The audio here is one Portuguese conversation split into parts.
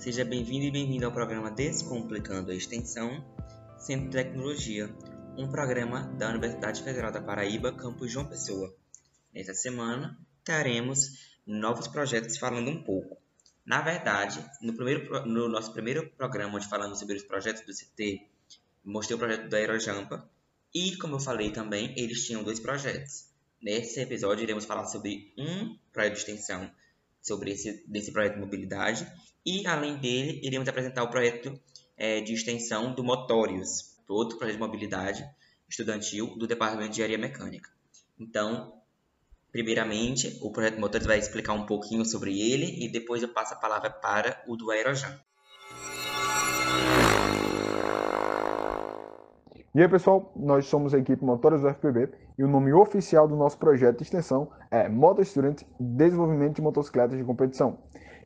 Seja bem-vindo e bem-vindo ao programa Descomplicando a Extensão Centro de Tecnologia, um programa da Universidade Federal da Paraíba, campus João Pessoa. Nesta semana, teremos novos projetos falando um pouco. Na verdade, no, primeiro, no nosso primeiro programa, onde falamos sobre os projetos do CT, mostrei o projeto do Aerojampa, e como eu falei também, eles tinham dois projetos. Nesse episódio, iremos falar sobre um projeto de extensão, sobre esse desse projeto de mobilidade, e além dele, iremos apresentar o projeto é, de extensão do Motórios, outro projeto de mobilidade estudantil do Departamento de Engenharia Mecânica. Então, primeiramente, o projeto Motórios vai explicar um pouquinho sobre ele e depois eu passo a palavra para o do Aerojan. E aí pessoal, nós somos a equipe Motores do FPB e o nome oficial do nosso projeto de extensão é Motor Student Desenvolvimento de Motocicletas de Competição.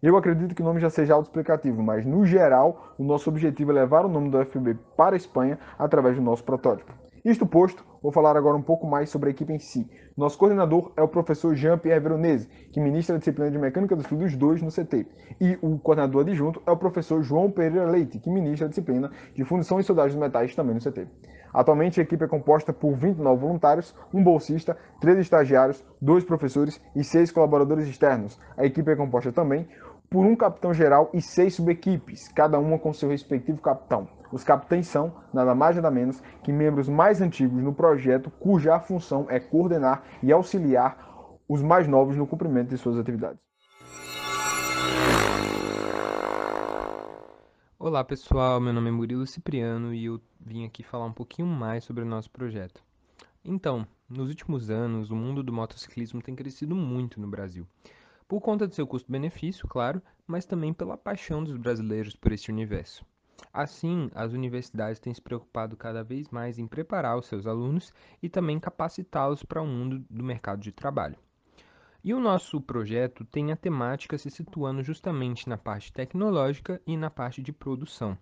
Eu acredito que o nome já seja autoexplicativo, mas no geral, o nosso objetivo é levar o nome do FPB para a Espanha através do nosso protótipo. Isto posto, vou falar agora um pouco mais sobre a equipe em si. Nosso coordenador é o professor Jean-Pierre Veronese, que ministra a disciplina de Mecânica dos Fluidos 2 no CT. E o coordenador adjunto é o professor João Pereira Leite, que ministra a disciplina de Fundição e Soldagem de Metais também no CT. Atualmente, a equipe é composta por 29 voluntários, um bolsista, três estagiários, dois professores e seis colaboradores externos. A equipe é composta também por um capitão geral e seis subequipes, cada uma com seu respectivo capitão. Os capitães são, nada mais nada menos, que membros mais antigos no projeto, cuja função é coordenar e auxiliar os mais novos no cumprimento de suas atividades. Olá pessoal, meu nome é Murilo Cipriano e eu vim aqui falar um pouquinho mais sobre o nosso projeto. Então, nos últimos anos, o mundo do motociclismo tem crescido muito no Brasil. Por conta do seu custo-benefício, claro, mas também pela paixão dos brasileiros por este universo. Assim, as universidades têm se preocupado cada vez mais em preparar os seus alunos e também capacitá-los para o mundo do mercado de trabalho. E o nosso projeto tem a temática se situando justamente na parte tecnológica e na parte de produção.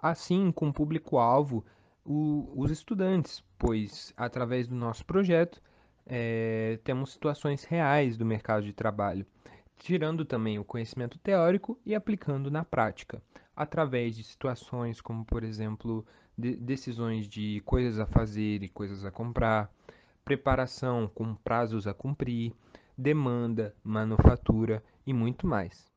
Assim, com público-alvo, os estudantes, pois através do nosso projeto é, temos situações reais do mercado de trabalho, tirando também o conhecimento teórico e aplicando na prática através de situações como, por exemplo, de decisões de coisas a fazer e coisas a comprar, preparação com prazos a cumprir, demanda, manufatura e muito mais.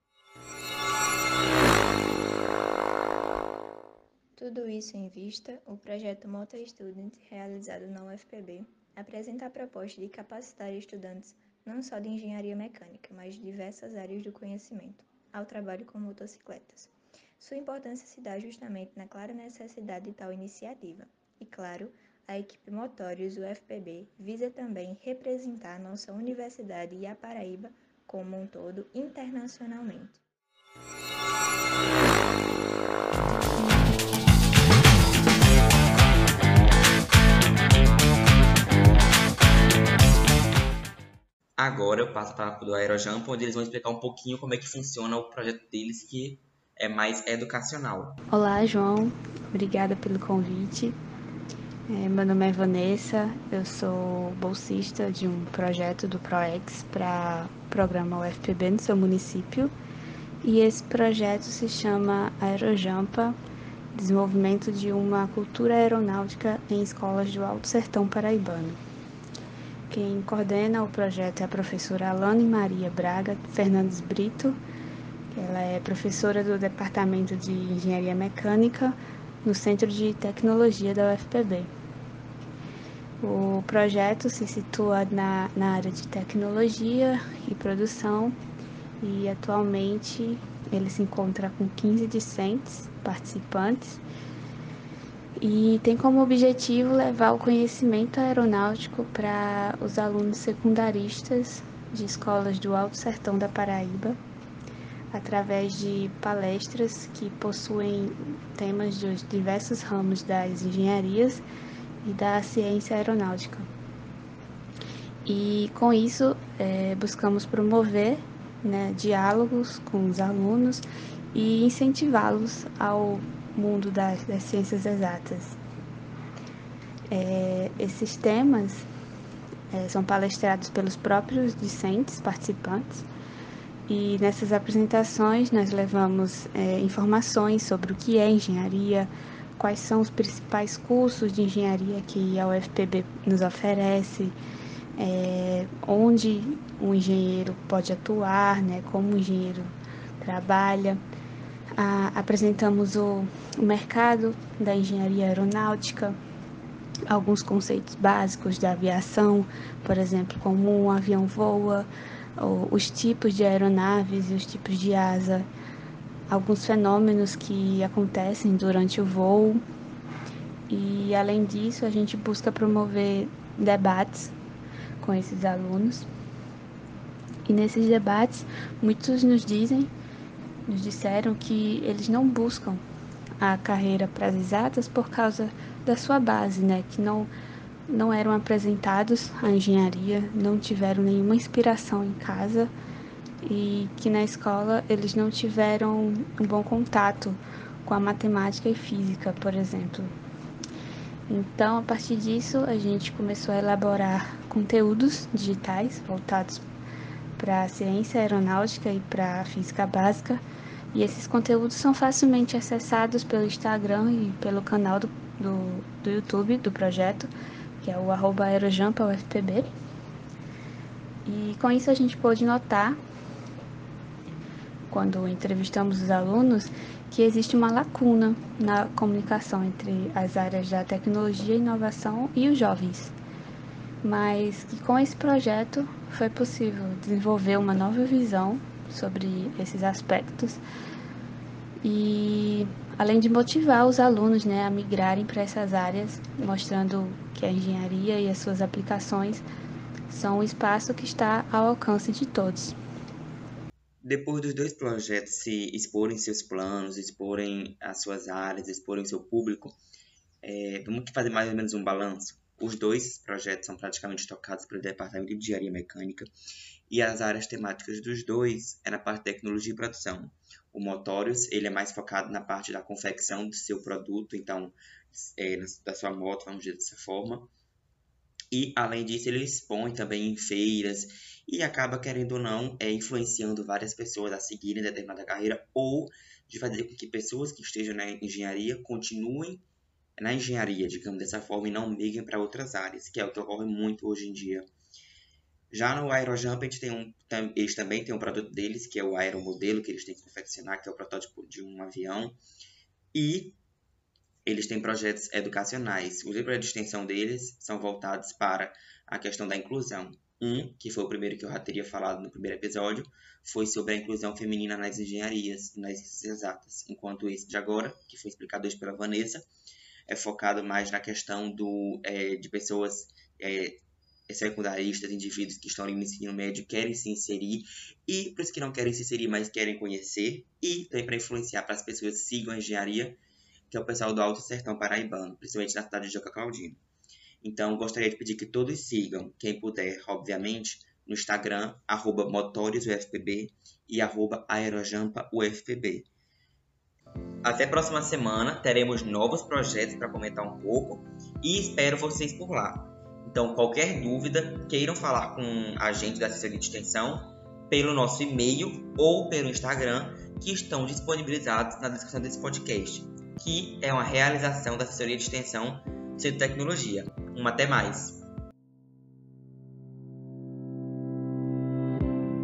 Tudo isso em vista, o projeto Motor Student, realizado na UFPB, apresenta a proposta de capacitar estudantes não só de engenharia mecânica, mas de diversas áreas do conhecimento, ao trabalho com motocicletas. Sua importância se dá justamente na clara necessidade de tal iniciativa. E, claro, a equipe Motórios UFPB visa também representar nossa universidade e a Paraíba como um todo internacionalmente. Agora eu passo para o Aerojump, onde eles vão explicar um pouquinho como é que funciona o projeto deles, que é mais educacional. Olá, João. Obrigada pelo convite. É, meu nome é Vanessa, eu sou bolsista de um projeto do ProEx para programa UFPB no seu município. E esse projeto se chama Aerojampa Desenvolvimento de uma Cultura Aeronáutica em Escolas do Alto Sertão Paraibano. Quem coordena o projeto é a professora Alane Maria Braga Fernandes Brito ela é professora do Departamento de Engenharia Mecânica no Centro de Tecnologia da UFPB. O projeto se situa na, na área de tecnologia e produção e atualmente ele se encontra com 15 discentes participantes e tem como objetivo levar o conhecimento aeronáutico para os alunos secundaristas de escolas do Alto Sertão da Paraíba através de palestras que possuem temas dos diversos ramos das engenharias e da ciência aeronáutica. E com isso é, buscamos promover né, diálogos com os alunos e incentivá-los ao mundo das, das ciências exatas. É, esses temas é, são palestrados pelos próprios discentes participantes E nessas apresentações nós levamos é, informações sobre o que é engenharia, quais são os principais cursos de engenharia que a UFPB nos oferece, é, onde um engenheiro pode atuar, né, como o engenheiro trabalha. Apresentamos o, o mercado da engenharia aeronáutica, alguns conceitos básicos da aviação, por exemplo, como um avião voa, os tipos de aeronaves e os tipos de asa, alguns fenômenos que acontecem durante o voo. E além disso, a gente busca promover debates com esses alunos. E nesses debates, muitos nos dizem, nos disseram que eles não buscam a carreira para as exatas por causa da sua base, né? Que não, não eram apresentados à engenharia, não tiveram nenhuma inspiração em casa e que na escola eles não tiveram um bom contato com a matemática e física, por exemplo. Então, a partir disso, a gente começou a elaborar conteúdos digitais voltados para ciência aeronáutica e para física básica. E esses conteúdos são facilmente acessados pelo Instagram e pelo canal do, do, do YouTube do projeto, que é o arroba aerojampaufpb. E com isso a gente pôde notar, quando entrevistamos os alunos, que existe uma lacuna na comunicação entre as áreas da tecnologia inovação e os jovens. Mas que com esse projeto foi possível desenvolver uma nova visão sobre esses aspectos e além de motivar os alunos né, a migrarem para essas áreas, mostrando que a engenharia e as suas aplicações são um espaço que está ao alcance de todos. Depois dos dois projetos se exporem seus planos, exporem as suas áreas, exporem seu público, é, vamos fazer mais ou menos um balanço. Os dois projetos são praticamente tocados pelo Departamento de Engenharia Mecânica e as áreas temáticas dos dois é na parte de tecnologia e produção. O Motorius, ele é mais focado na parte da confecção do seu produto, então, é, da sua moto, vamos dizer dessa forma. E, além disso, ele expõe também em feiras e acaba, querendo ou não, é, influenciando várias pessoas a seguirem determinada carreira ou de fazer com que pessoas que estejam na engenharia continuem na engenharia, digamos dessa forma, e não migrem para outras áreas, que é o que ocorre muito hoje em dia. Já no Aerojump, um, eles também têm um produto deles, que é o aeromodelo, que eles têm que confeccionar, que é o protótipo de um avião. E eles têm projetos educacionais. Os livros de extensão deles são voltados para a questão da inclusão. Um, que foi o primeiro que eu já teria falado no primeiro episódio, foi sobre a inclusão feminina nas engenharias e nas ciências exatas. Enquanto esse de agora, que foi explicado hoje pela Vanessa, é focado mais na questão do, é, de pessoas é, secundaristas, indivíduos que estão no ensino médio, querem se inserir, e para os que não querem se inserir, mas querem conhecer, e também para influenciar para as pessoas que sigam a engenharia, que é o pessoal do Alto Sertão Paraibano, principalmente na cidade de Joca Claudino. Então, gostaria de pedir que todos sigam, quem puder, obviamente, no Instagram, arroba e arroba aerojampaufpb. Até a próxima semana, teremos novos projetos para comentar um pouco e espero vocês por lá. Então, qualquer dúvida, queiram falar com a gente da assessoria de extensão pelo nosso e-mail ou pelo Instagram, que estão disponibilizados na descrição desse podcast, que é uma realização da assessoria de extensão de Tecnologia. Um até mais!